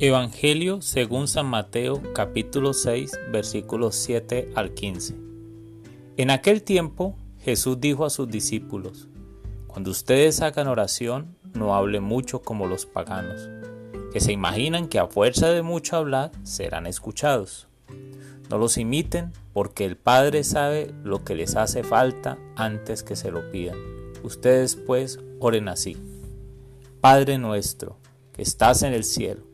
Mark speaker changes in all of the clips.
Speaker 1: Evangelio según San Mateo capítulo 6 versículos 7 al 15. En aquel tiempo Jesús dijo a sus discípulos, Cuando ustedes hagan oración, no hablen mucho como los paganos, que se imaginan que a fuerza de mucho hablar serán escuchados. No los imiten, porque el Padre sabe lo que les hace falta antes que se lo pidan. Ustedes pues oren así. Padre nuestro, que estás en el cielo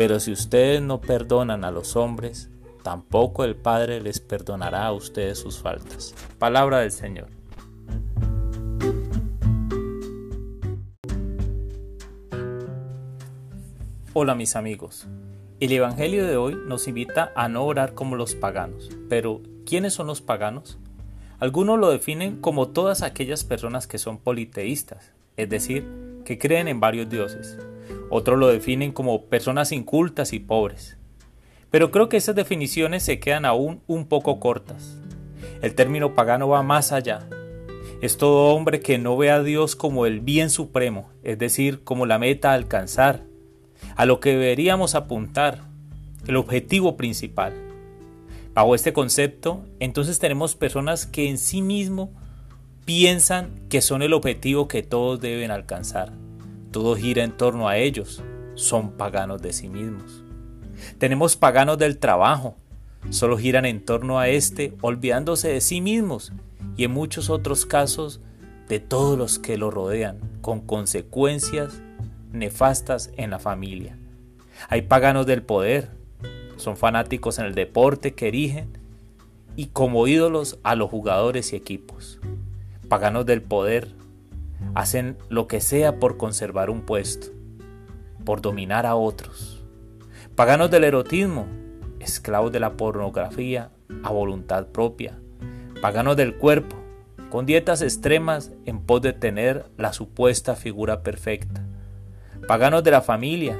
Speaker 1: Pero si ustedes no perdonan a los hombres, tampoco el Padre les perdonará a ustedes sus faltas. Palabra del Señor. Hola mis amigos. El Evangelio de hoy nos invita a no orar como los paganos. Pero, ¿quiénes son los paganos? Algunos lo definen como todas aquellas personas que son politeístas, es decir, que creen en varios dioses. Otros lo definen como personas incultas y pobres. Pero creo que esas definiciones se quedan aún un poco cortas. El término pagano va más allá. Es todo hombre que no ve a Dios como el bien supremo, es decir, como la meta a alcanzar, a lo que deberíamos apuntar, el objetivo principal. Bajo este concepto, entonces tenemos personas que en sí mismo piensan que son el objetivo que todos deben alcanzar. Todo gira en torno a ellos. Son paganos de sí mismos. Tenemos paganos del trabajo. Solo giran en torno a este, olvidándose de sí mismos y en muchos otros casos de todos los que lo rodean, con consecuencias nefastas en la familia. Hay paganos del poder. Son fanáticos en el deporte que erigen y como ídolos a los jugadores y equipos. Paganos del poder hacen lo que sea por conservar un puesto, por dominar a otros. Paganos del erotismo, esclavos de la pornografía a voluntad propia. Paganos del cuerpo, con dietas extremas en pos de tener la supuesta figura perfecta. Paganos de la familia,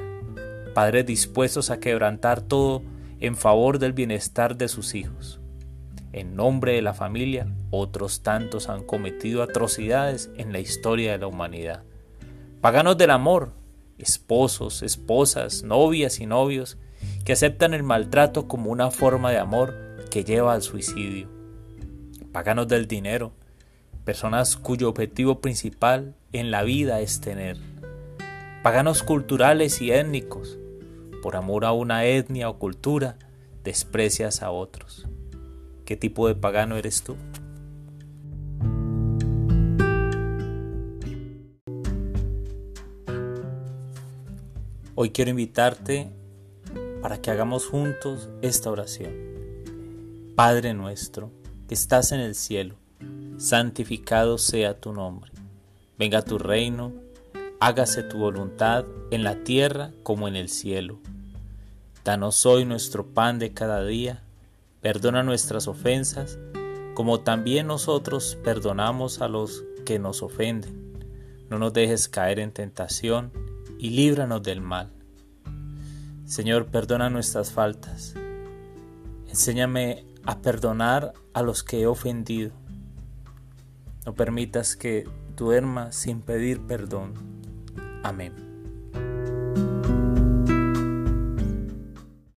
Speaker 1: padres dispuestos a quebrantar todo en favor del bienestar de sus hijos. En nombre de la familia, otros tantos han cometido atrocidades en la historia de la humanidad. Paganos del amor, esposos, esposas, novias y novios, que aceptan el maltrato como una forma de amor que lleva al suicidio. Paganos del dinero, personas cuyo objetivo principal en la vida es tener. Paganos culturales y étnicos, por amor a una etnia o cultura, desprecias a otros. ¿Qué tipo de pagano eres tú? Hoy quiero invitarte para que hagamos juntos esta oración. Padre nuestro, que estás en el cielo, santificado sea tu nombre. Venga tu reino, hágase tu voluntad en la tierra como en el cielo. Danos hoy nuestro pan de cada día Perdona nuestras ofensas, como también nosotros perdonamos a los que nos ofenden. No nos dejes caer en tentación y líbranos del mal. Señor, perdona nuestras faltas. Enséñame a perdonar a los que he ofendido. No permitas que duerma sin pedir perdón. Amén.